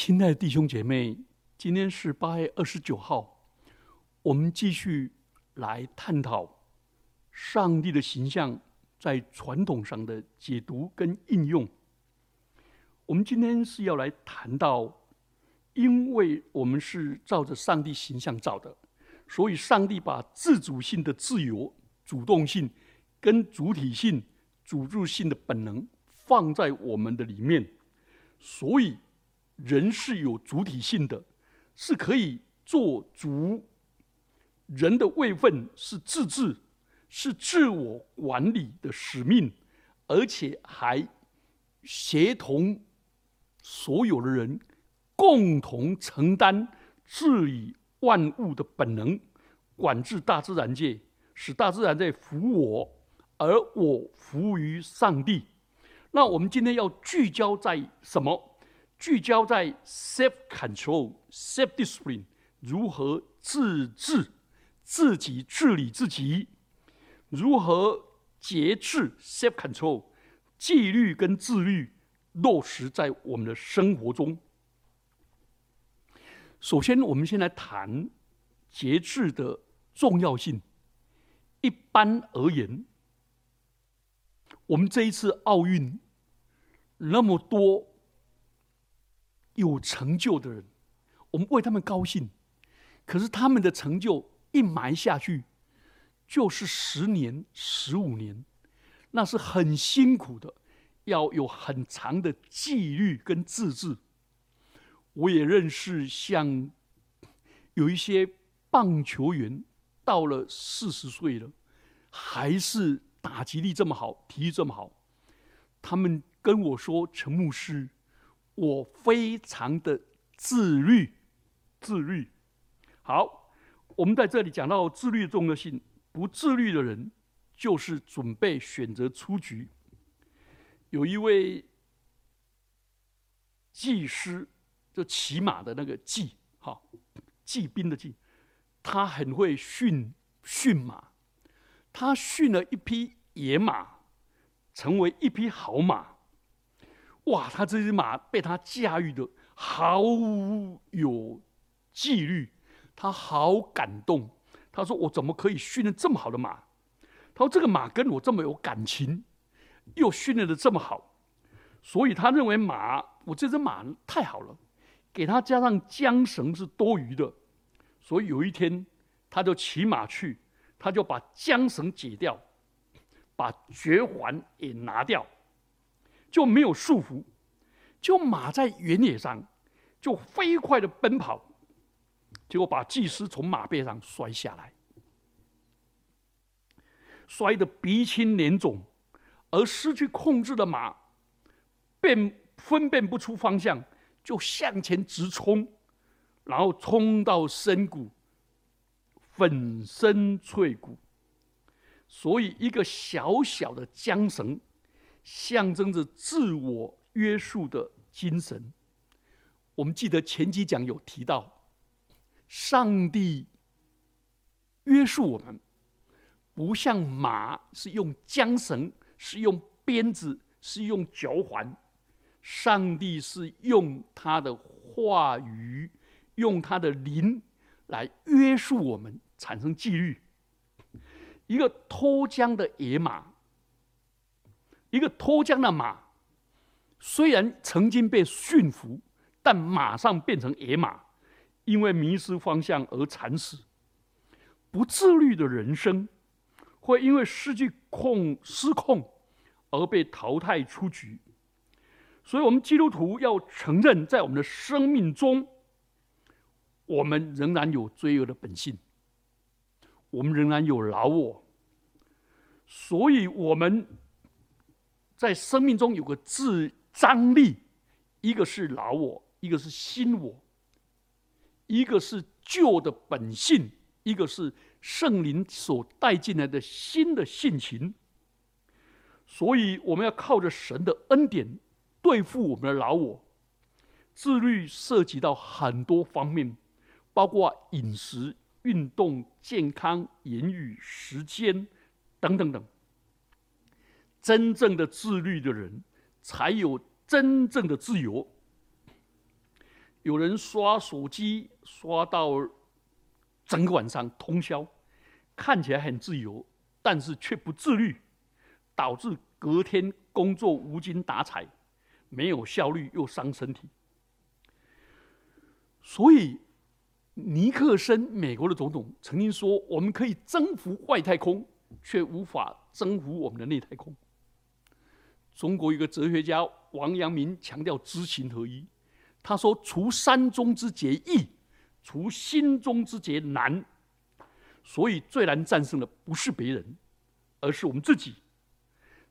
亲爱的弟兄姐妹，今天是八月二十九号，我们继续来探讨上帝的形象在传统上的解读跟应用。我们今天是要来谈到，因为我们是照着上帝形象造的，所以上帝把自主性的自由、主动性跟主体性、主助性的本能放在我们的里面，所以。人是有主体性的，是可以做主。人的位分是自治，是自我管理的使命，而且还协同所有的人共同承担治理万物的本能，管制大自然界，使大自然在服我，而我服务于上帝。那我们今天要聚焦在什么？聚焦在 self control、self discipline，如何自治、自己治理自己，如何节制 self control、纪律跟自律落实在我们的生活中。首先，我们先来谈节制的重要性。一般而言，我们这一次奥运那么多。有成就的人，我们为他们高兴。可是他们的成就一埋下去，就是十年、十五年，那是很辛苦的，要有很长的纪律跟自制。我也认识像有一些棒球员，到了四十岁了，还是打击力这么好，体力这么好。他们跟我说：“陈牧师。”我非常的自律，自律。好，我们在这里讲到自律的重要性。不自律的人，就是准备选择出局。有一位技师，就骑马的那个骑，哈，骑兵的骑，他很会驯驯马，他驯了一匹野马，成为一匹好马。哇，他这只马被他驾驭的好有纪律，他好感动。他说：“我怎么可以训练这么好的马？”他说：“这个马跟我这么有感情，又训练的这么好，所以他认为马，我这只马太好了，给他加上缰绳是多余的。所以有一天，他就骑马去，他就把缰绳解掉，把绝环也拿掉。”就没有束缚，就马在原野上就飞快的奔跑，结果把祭司从马背上摔下来，摔得鼻青脸肿，而失去控制的马辨分辨不出方向，就向前直冲，然后冲到深谷，粉身碎骨。所以一个小小的缰绳。象征着自我约束的精神。我们记得前几讲有提到，上帝约束我们，不像马是用缰绳，是用鞭子，是用脚环。上帝是用他的话语，用他的灵来约束我们，产生纪律。一个脱缰的野马。一个脱缰的马，虽然曾经被驯服，但马上变成野马，因为迷失方向而惨死。不自律的人生，会因为失去控失控而被淘汰出局。所以，我们基督徒要承认，在我们的生命中，我们仍然有罪恶的本性，我们仍然有老我，所以我们。在生命中有个自张力，一个是老我，一个是新我，一个是旧的本性，一个是圣灵所带进来的新的性情。所以我们要靠着神的恩典对付我们的老我。自律涉及到很多方面，包括饮食、运动、健康、言语、时间等等等。真正的自律的人，才有真正的自由。有人刷手机刷到整个晚上通宵，看起来很自由，但是却不自律，导致隔天工作无精打采，没有效率又伤身体。所以，尼克森美国的总统曾经说：“我们可以征服外太空，却无法征服我们的内太空。”中国一个哲学家王阳明强调知行合一。他说：“除山中之劫易，除心中之劫难。所以最难战胜的不是别人，而是我们自己。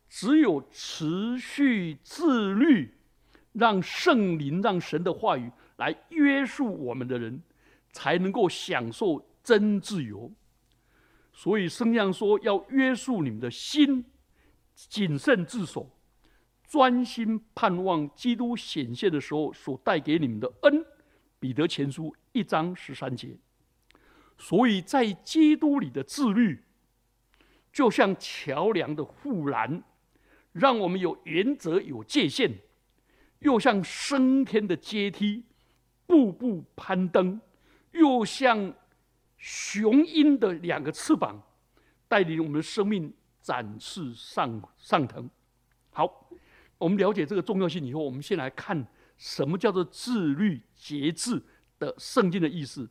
只有持续自律，让圣灵、让神的话语来约束我们的人，才能够享受真自由。所以圣像说，要约束你们的心，谨慎自守。”专心盼望基督显现的时候所带给你们的恩，彼得前书一章十三节。所以在基督里的自律，就像桥梁的护栏，让我们有原则、有界限；又像升天的阶梯，步步攀登；又像雄鹰的两个翅膀，带领我们的生命展翅上上腾。好。我们了解这个重要性以后，我们先来看什么叫做自律节制的圣经的意思。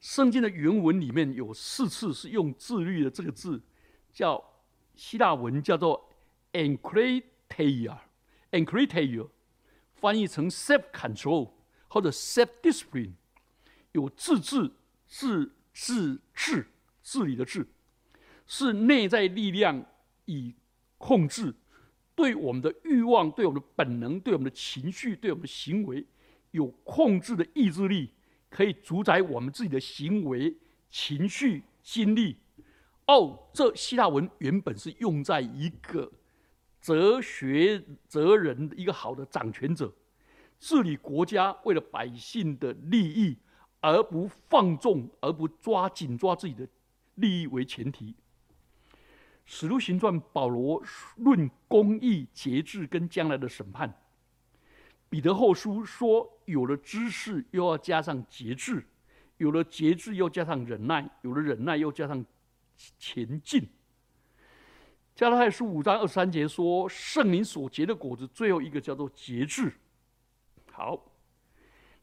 圣经的原文里面有四次是用“自律”的这个字，叫希腊文叫做 “enkriteia”，“enkriteia” 翻译成 “self-control” 或者 “self-discipline”，有自治、自自治、治理的治，是内在力量以控制。对我们的欲望、对我们的本能、对我们的情绪、对我们的行为，有控制的意志力，可以主宰我们自己的行为、情绪、经历。哦，这希腊文原本是用在一个哲学哲人一个好的掌权者治理国家，为了百姓的利益，而不放纵，而不抓紧抓自己的利益为前提。使徒行传，保罗论公义、节制跟将来的审判；彼得后书说，有了知识又要加上节制，有了节制又加上忍耐，有了忍耐又加上前进。加拉太书五章二三节说，圣灵所结的果子，最后一个叫做节制。好，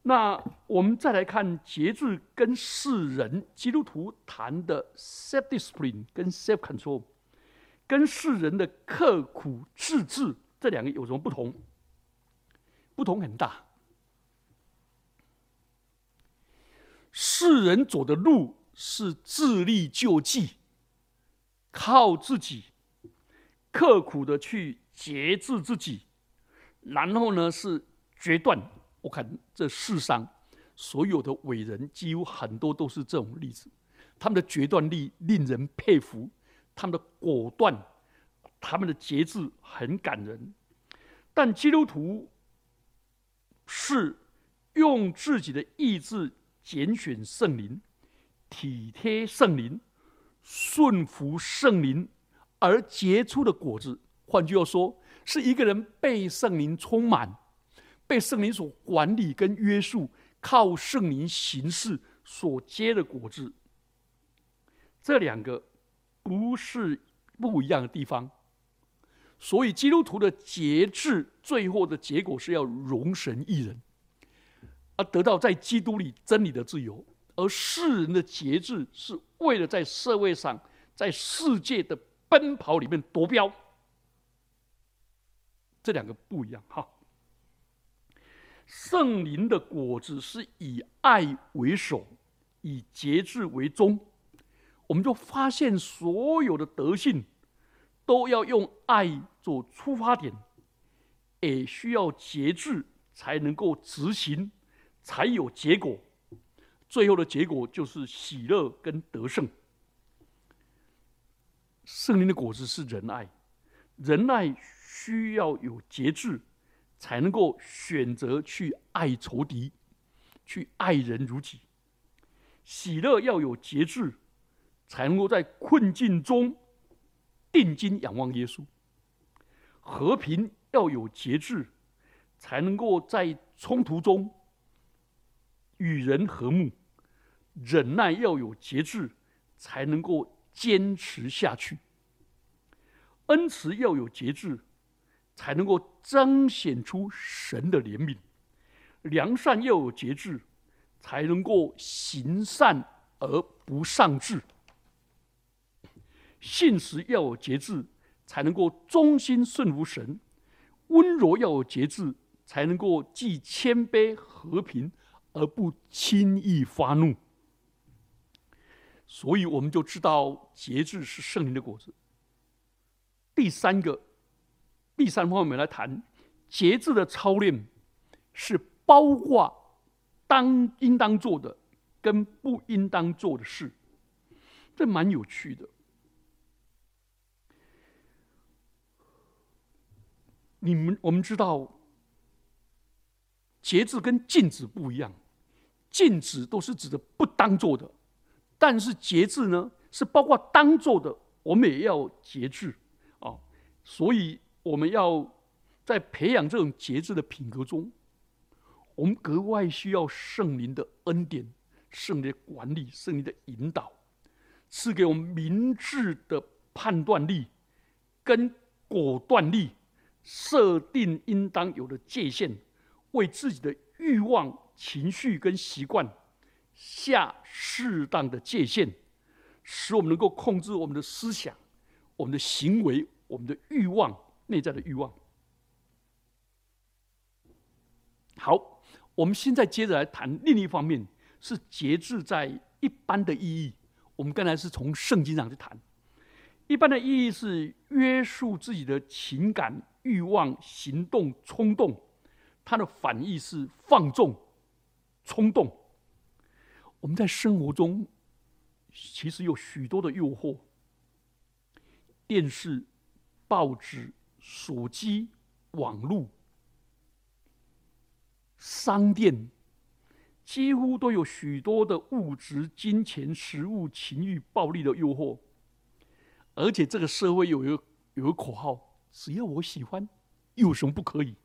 那我们再来看节制跟世人基督徒谈的 self discipline 跟 self control。跟世人的刻苦自制这两个有什么不同？不同很大。世人走的路是自力救济，靠自己刻苦的去节制自己，然后呢是决断。我看这世上所有的伟人，几乎很多都是这种例子，他们的决断力令人佩服。他们的果断，他们的节制很感人，但基督徒是用自己的意志拣选圣灵，体贴圣灵，顺服圣灵而结出的果子。换句话说，是一个人被圣灵充满，被圣灵所管理跟约束，靠圣灵行事所结的果子。这两个。不是不一样的地方，所以基督徒的节制，最后的结果是要容神一人，而得到在基督里真理的自由；而世人的节制，是为了在社会上，在世界的奔跑里面夺标。这两个不一样哈。圣灵的果子是以爱为首，以节制为宗。我们就发现，所有的德性都要用爱做出发点，也需要节制才能够执行，才有结果。最后的结果就是喜乐跟得胜。圣灵的果子是仁爱，仁爱需要有节制，才能够选择去爱仇敌，去爱人如己。喜乐要有节制。才能够在困境中定睛仰望耶稣。和平要有节制，才能够在冲突中与人和睦；忍耐要有节制，才能够坚持下去；恩慈要有节制，才能够彰显出神的怜悯；良善要有节制，才能够行善而不丧志；信实要有节制，才能够忠心顺服神；温柔要有节制。才能够既谦卑和平，而不轻易发怒。所以我们就知道节制是圣灵的果子。第三个，第三方面来谈节制的操练，是包括当应当做的跟不应当做的事，这蛮有趣的。你们我们知道。节制跟禁止不一样，禁止都是指的不当做的，但是节制呢是包括当做的，我们也要节制啊。所以我们要在培养这种节制的品格中，我们格外需要圣灵的恩典、圣灵的管理、圣灵的引导，赐给我们明智的判断力跟果断力，设定应当有的界限。为自己的欲望、情绪跟习惯下适当的界限，使我们能够控制我们的思想、我们的行为、我们的欲望、内在的欲望。好，我们现在接着来谈另一方面，是节制在一般的意义。我们刚才是从圣经上去谈，一般的意义是约束自己的情感、欲望、行动、冲动。它的反义是放纵、冲动。我们在生活中其实有许多的诱惑，电视、报纸、手机、网络、商店，几乎都有许多的物质、金钱、食物、情欲、暴力的诱惑。而且这个社会有一个有一个口号：只要我喜欢，有什么不可以？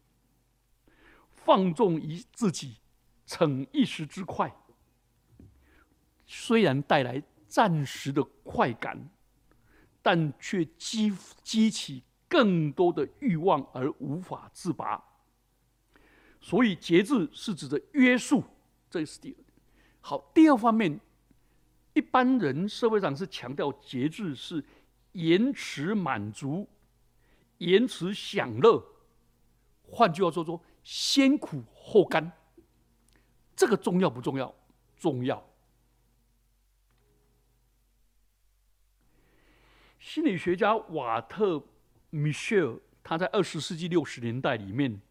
放纵于自己，逞一时之快，虽然带来暂时的快感，但却激激起更多的欲望而无法自拔。所以节制是指的约束，这是第二。好，第二方面，一般人社会上是强调节制是延迟满足，延迟享乐。换句话说说。先苦后甘，这个重要不重要？重要。心理学家瓦特·米歇尔，他在二十世纪六十年代里面，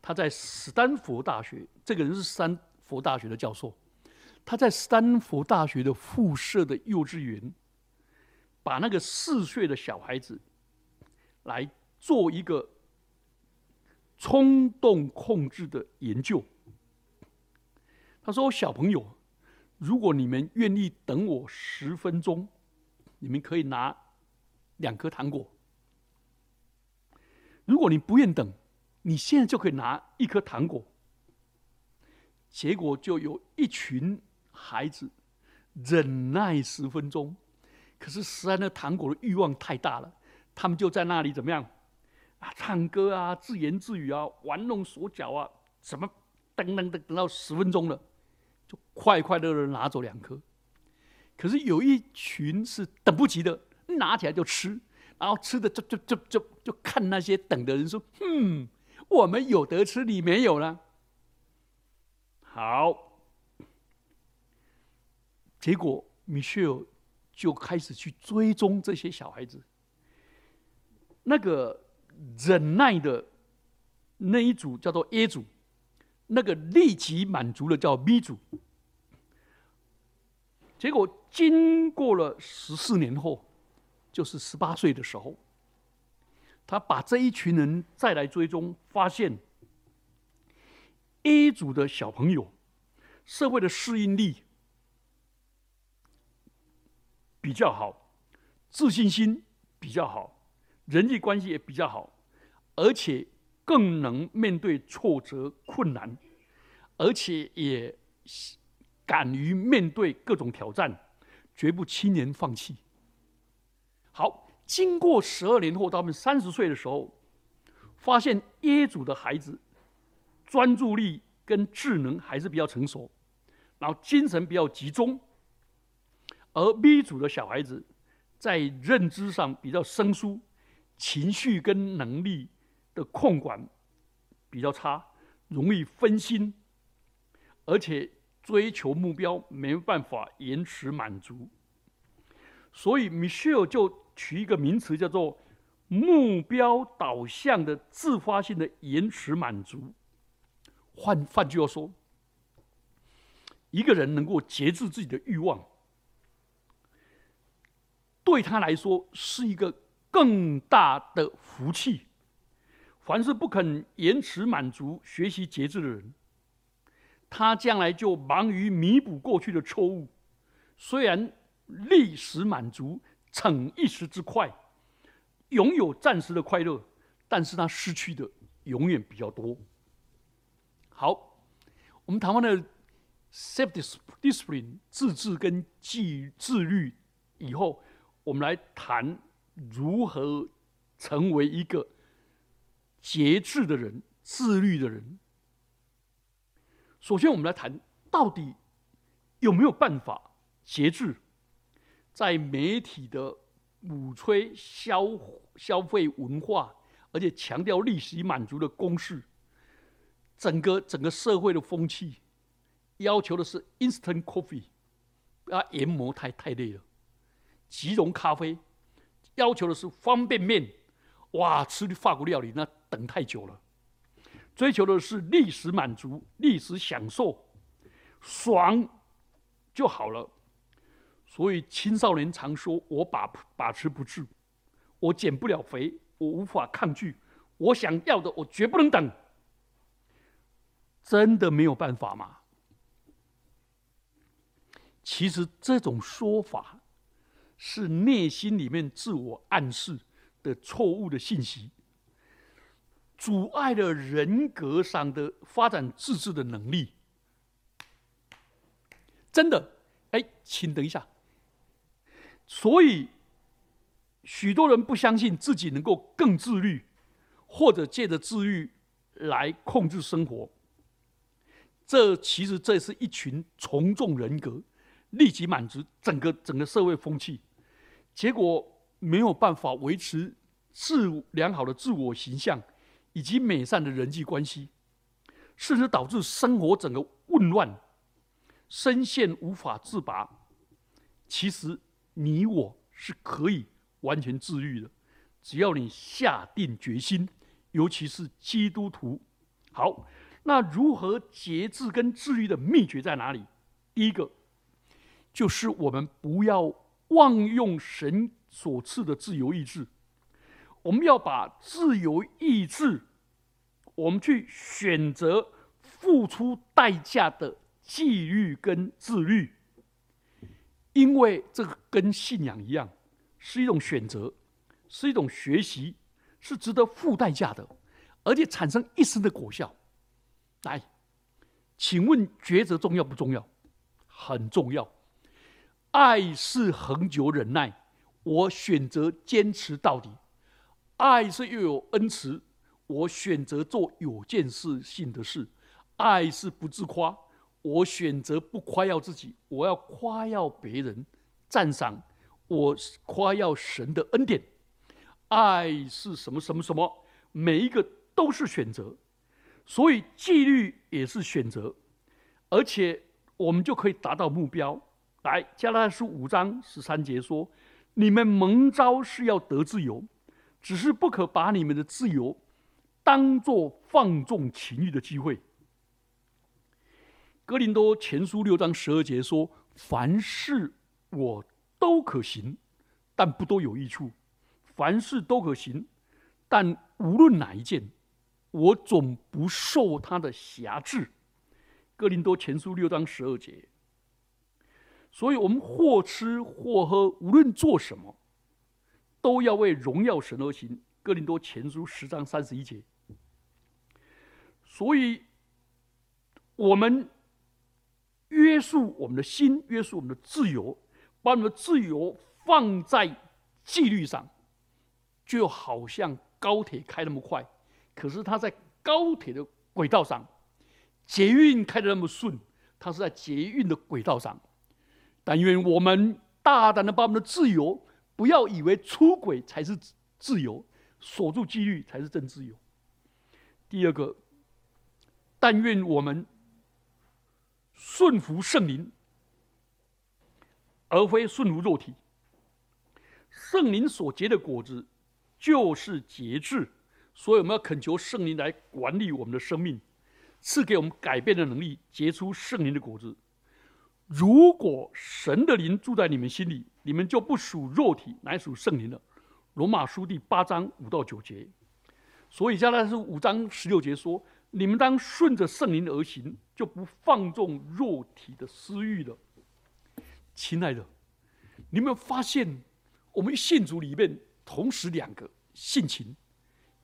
他在斯坦福大学，这个人是斯坦福大学的教授，他在斯坦福大学的附设的幼稚园，把那个四岁的小孩子来做一个。冲动控制的研究。他说：“小朋友，如果你们愿意等我十分钟，你们可以拿两颗糖果；如果你不愿等，你现在就可以拿一颗糖果。”结果就有一群孩子忍耐十分钟，可是实在那糖果的欲望太大了，他们就在那里怎么样？啊，唱歌啊，自言自语啊，玩弄手脚啊，什么等等等，等到十分钟了，就快快乐乐拿走两颗。可是有一群是等不及的，拿起来就吃，然后吃的就就就就就看那些等的人说：“嗯，我们有得吃，你没有了。”好，结果米歇尔就开始去追踪这些小孩子，那个。忍耐的那一组叫做 A 组，那个立即满足了叫 B 组。结果经过了十四年后，就是十八岁的时候，他把这一群人再来追踪，发现 A 组的小朋友社会的适应力比较好，自信心比较好。人际关系也比较好，而且更能面对挫折困难，而且也敢于面对各种挑战，绝不轻言放弃。好，经过十二年后，他们三十岁的时候，发现 A 组的孩子专注力跟智能还是比较成熟，然后精神比较集中，而 B 组的小孩子在认知上比较生疏，情绪跟能力的控管比较差，容易分心，而且追求目标没办法延迟满足，所以 Michelle 就取一个名词叫做“目标导向的自发性的延迟满足”。换换句话说，一个人能够节制自己的欲望，对他来说是一个更大的福气。凡是不肯延迟满足、学习节制的人，他将来就忙于弥补过去的错误。虽然立时满足、逞一时之快，拥有暂时的快乐，但是他失去的永远比较多。好，我们谈完了 self discipline 自制跟纪自律以后，我们来谈如何成为一个。节制的人，自律的人。首先，我们来谈到底有没有办法节制？在媒体的鼓吹消消费文化，而且强调利息满足的公式，整个整个社会的风气要求的是 instant coffee，啊，研磨太太累了；即溶咖啡要求的是方便面。哇，吃法国料理那等太久了，追求的是历史满足、历史享受，爽就好了。所以青少年常说：“我把把持不住，我减不了肥，我无法抗拒，我想要的我绝不能等。”真的没有办法吗？其实这种说法是内心里面自我暗示。的错误的信息，阻碍了人格上的发展自治的能力。真的，哎，请等一下。所以，许多人不相信自己能够更自律，或者借着自律来控制生活。这其实这是一群从众人格，立即满足整个整个社会风气，结果。没有办法维持自良好的自我形象，以及美善的人际关系，甚至导致生活整个混乱，深陷无法自拔。其实你我是可以完全自愈的，只要你下定决心。尤其是基督徒。好，那如何节制跟自愈的秘诀在哪里？第一个，就是我们不要妄用神。所赐的自由意志，我们要把自由意志，我们去选择付出代价的纪律跟自律，因为这个跟信仰一样，是一种选择，是一种学习，是值得付代价的，而且产生一生的果效。来，请问抉择重要不重要？很重要。爱是恒久忍耐。我选择坚持到底，爱是又有恩慈。我选择做有建设性的事，爱是不自夸。我选择不夸耀自己，我要夸耀别人，赞赏我夸耀神的恩典。爱是什么什么什么？每一个都是选择，所以纪律也是选择，而且我们就可以达到目标。来，加拉太书五章十三节说。你们蒙召是要得自由，只是不可把你们的自由当做放纵情欲的机会。哥林多前书六章十二节说：“凡事我都可行，但不都有益处；凡事都可行，但无论哪一件，我总不受他的辖制。”哥林多前书六章十二节。所以，我们或吃或喝，无论做什么，都要为荣耀神而行。哥林多前书十章三十一节。所以，我们约束我们的心，约束我们的自由，把我们的自由放在纪律上，就好像高铁开那么快，可是它在高铁的轨道上；捷运开的那么顺，它是在捷运的轨道上。但愿我们大胆的把我们的自由，不要以为出轨才是自由，锁住纪律才是真自由。第二个，但愿我们顺服圣灵，而非顺服肉体。圣灵所结的果子就是节制，所以我们要恳求圣灵来管理我们的生命，赐给我们改变的能力，结出圣灵的果子。如果神的灵住在你们心里，你们就不属肉体，乃属圣灵了。罗马书第八章五到九节。所以，加拉太书五章十六节说：“你们当顺着圣灵而行，就不放纵肉体的私欲了。”亲爱的，你有没有发现，我们信主里面同时两个性情，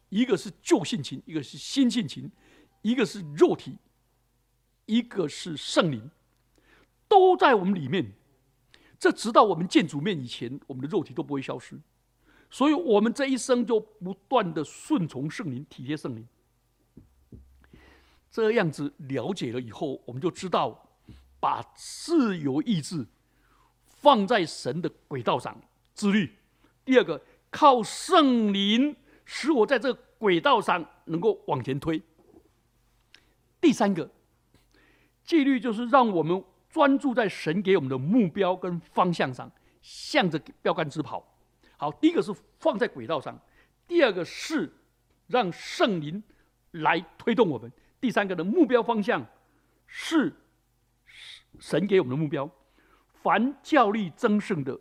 一个是旧性情，一个是新性情，一个是肉体，一个是圣灵，都在我们里面。这直到我们见主面以前，我们的肉体都不会消失。所以，我们这一生就不断的顺从圣灵，体贴圣灵。这样子了解了以后，我们就知道，把自由意志放在神的轨道上，自律。第二个，靠圣灵使我在这轨道上能够往前推。第三个，纪律就是让我们专注在神给我们的目标跟方向上，向着标杆直跑。好，第一个是放在轨道上，第二个是让圣灵来推动我们，第三个的目标方向是神给我们的目标。凡教力增胜的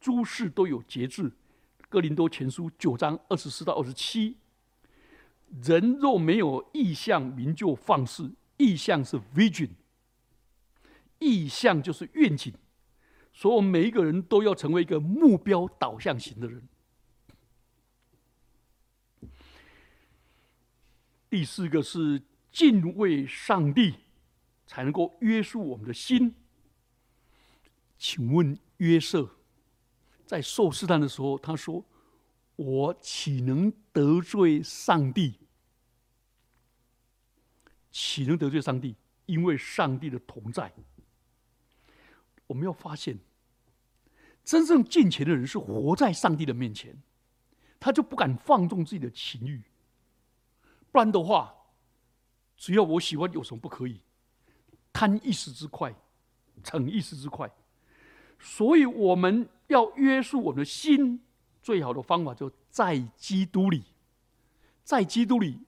诸事都有节制。哥林多前书九章二十四到二十七。人若没有意向，民就放肆。意向是 vision，意向就是愿景。所以，我们每一个人都要成为一个目标导向型的人。第四个是敬畏上帝，才能够约束我们的心。请问约瑟在受试探的时候，他说：“我岂能得罪上帝？岂能得罪上帝？因为上帝的同在。”我们要发现，真正敬虔的人是活在上帝的面前，他就不敢放纵自己的情欲。不然的话，只要我喜欢，有什么不可以？贪一时之快，逞一时之快。所以我们要约束我们的心，最好的方法就在基督里，在基督里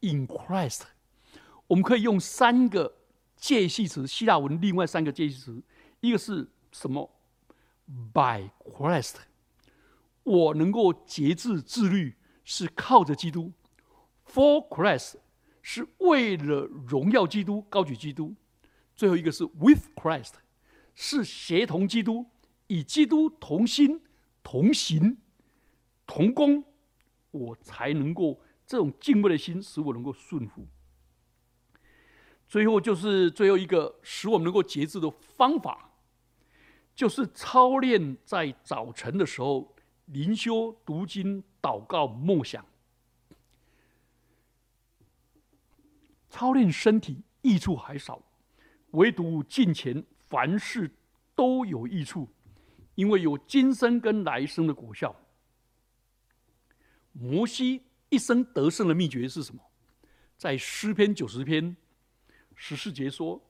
，in Christ。我们可以用三个介系词，希腊文另外三个介系词。一个是什么？By Christ，我能够节制自律是靠着基督；For Christ，是为了荣耀基督、高举基督；最后一个是 With Christ，是协同基督，以基督同心、同行、同工，我才能够这种敬畏的心使我能够顺服。最后就是最后一个使我们能够节制的方法。就是操练在早晨的时候灵修、读经、祷告、梦想。操练身体益处还少，唯独近前凡事都有益处，因为有今生跟来生的果效。摩西一生得胜的秘诀是什么？在诗篇九十篇十四节说。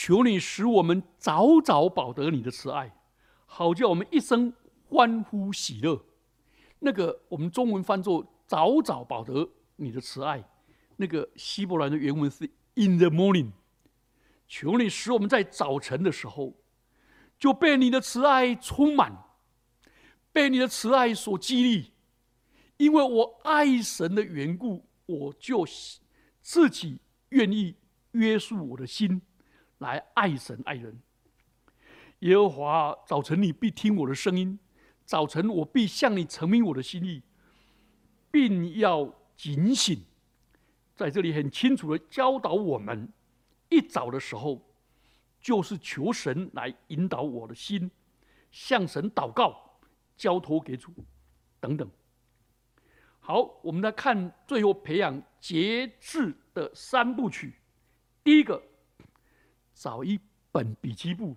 求你使我们早早保得你的慈爱，好叫我们一生欢呼喜乐。那个我们中文翻作“早早保得你的慈爱”，那个希伯来的原文是 “in the morning”。求你使我们在早晨的时候就被你的慈爱充满，被你的慈爱所激励。因为我爱神的缘故，我就自己愿意约束我的心。来爱神爱人，耶和华，早晨你必听我的声音，早晨我必向你陈明我的心意，并要警醒。在这里很清楚的教导我们：一早的时候，就是求神来引导我的心，向神祷告，交托给主，等等。好，我们来看最后培养节制的三部曲。第一个，找一本笔记簿，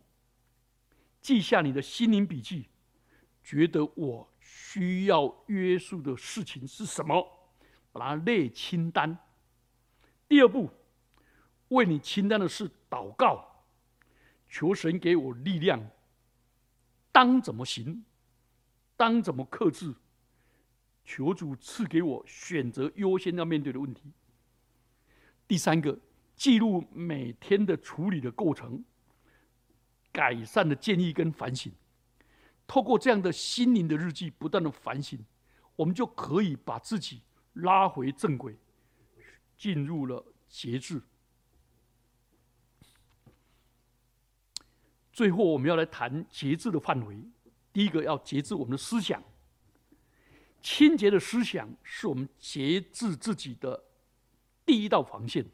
记下你的心灵笔记，觉得我需要约束的事情是什么，把它列清单。第二步，为你清单的事祷告，求神给我力量，当怎么行，当怎么克制。求主赐给我选择优先要面对的问题。第三个，记录每天的处理的过程、改善的建议跟反省。透过这样的心灵的日记，不断的反省，我们就可以把自己拉回正轨，进入了节制。最后，我们要来谈节制的范围。第一个，要节制我们的思想。清洁的思想是我们节制自己的第一道防线。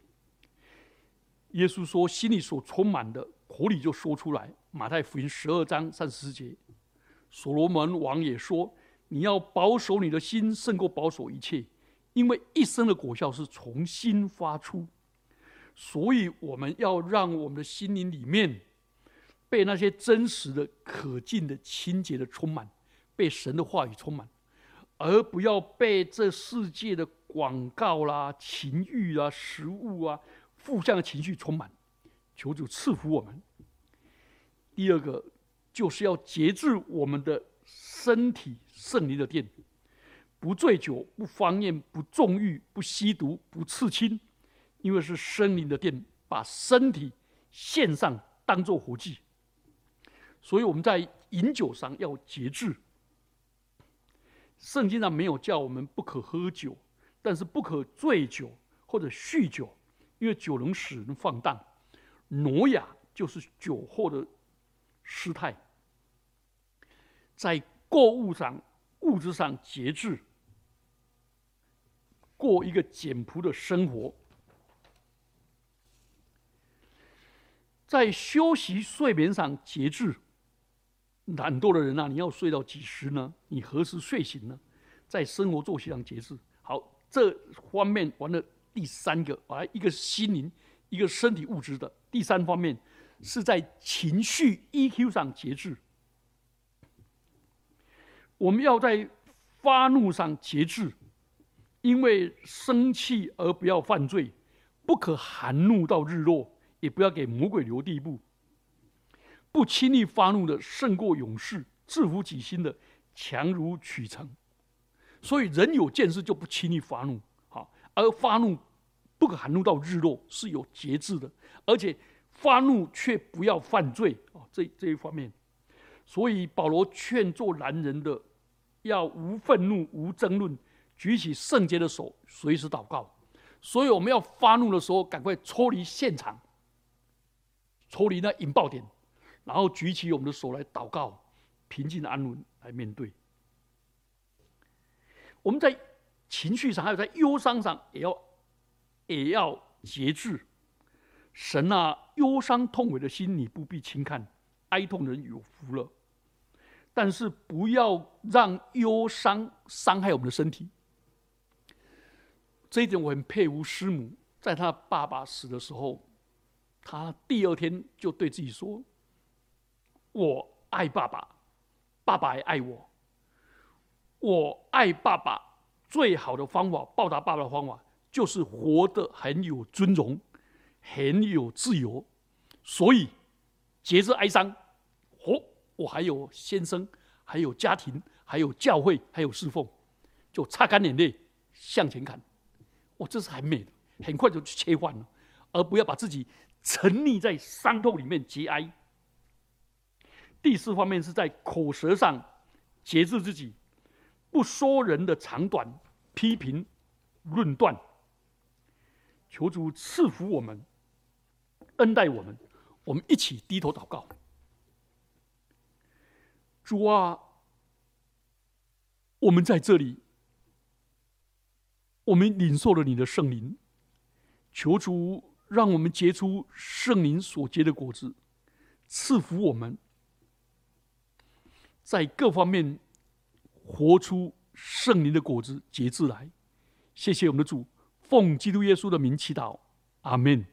耶稣说：“心里所充满的，口里就说出来。”马太福音十二章三十四节。所罗门王也说：“你要保守你的心，胜过保守一切，因为一生的果效是从心发出。”所以，我们要让我们的心灵里面被那些真实的、可敬的、清洁的充满，被神的话语充满。而不要被这世界的广告啦、情欲啊、食物啊、负向的情绪充满。求主赐福我们。第二个就是要节制我们的身体，圣灵的殿，不醉酒、不方言、不纵欲、不吸毒、不刺青，因为是圣灵的殿，把身体献上当做活祭。所以我们在饮酒上要节制。圣经上没有叫我们不可喝酒，但是不可醉酒或者酗酒，因为酒能使人放荡。挪亚就是酒后的失态。在购物上、物质上节制，过一个简朴的生活。在休息睡眠上节制。懒惰的人啊，你要睡到几时呢？你何时睡醒呢？在生活作息上节制。好，这方面完了。第三个啊，一个心灵，一个身体物质的。第三方面是在情绪 EQ 上节制。我们要在发怒上节制，因为生气而不要犯罪，不可含怒到日落，也不要给魔鬼留地步。不轻易发怒的胜过勇士，制服己心的强如取成。所以人有见识就不轻易发怒，好，而发怒不可含怒到日落是有节制的，而且发怒却不要犯罪啊，这这一方面。所以保罗劝做男人的要无愤怒、无争论，举起圣洁的手，随时祷告。所以我们要发怒的时候，赶快抽离现场，抽离那引爆点。然后举起我们的手来祷告，平静安稳来面对。我们在情绪上，还有在忧伤上，也要也要节制。神啊，忧伤痛悔的心，你不必轻看，哀痛人有福了。但是不要让忧伤伤害我们的身体。这一点我很佩服师母，在他爸爸死的时候，他第二天就对自己说。我爱爸爸，爸爸也爱我。我爱爸爸最好的方法，报答爸爸的方法，就是活得很有尊荣，很有自由。所以节制哀伤，哦，我还有先生，还有家庭，还有教会，还有侍奉，就擦干眼泪向前看。我这是很美的，很快就去切换了，而不要把自己沉溺在伤痛里面节哀。第四方面是在口舌上节制自己，不说人的长短，批评论断。求主赐福我们，恩待我们，我们一起低头祷告。主啊，我们在这里。我们领受了你的圣灵，求主让我们结出圣灵所结的果子，赐福我们在各方面活出圣灵的果子，结自来。谢谢我们的主。奉基督耶稣的名祈祷。阿门。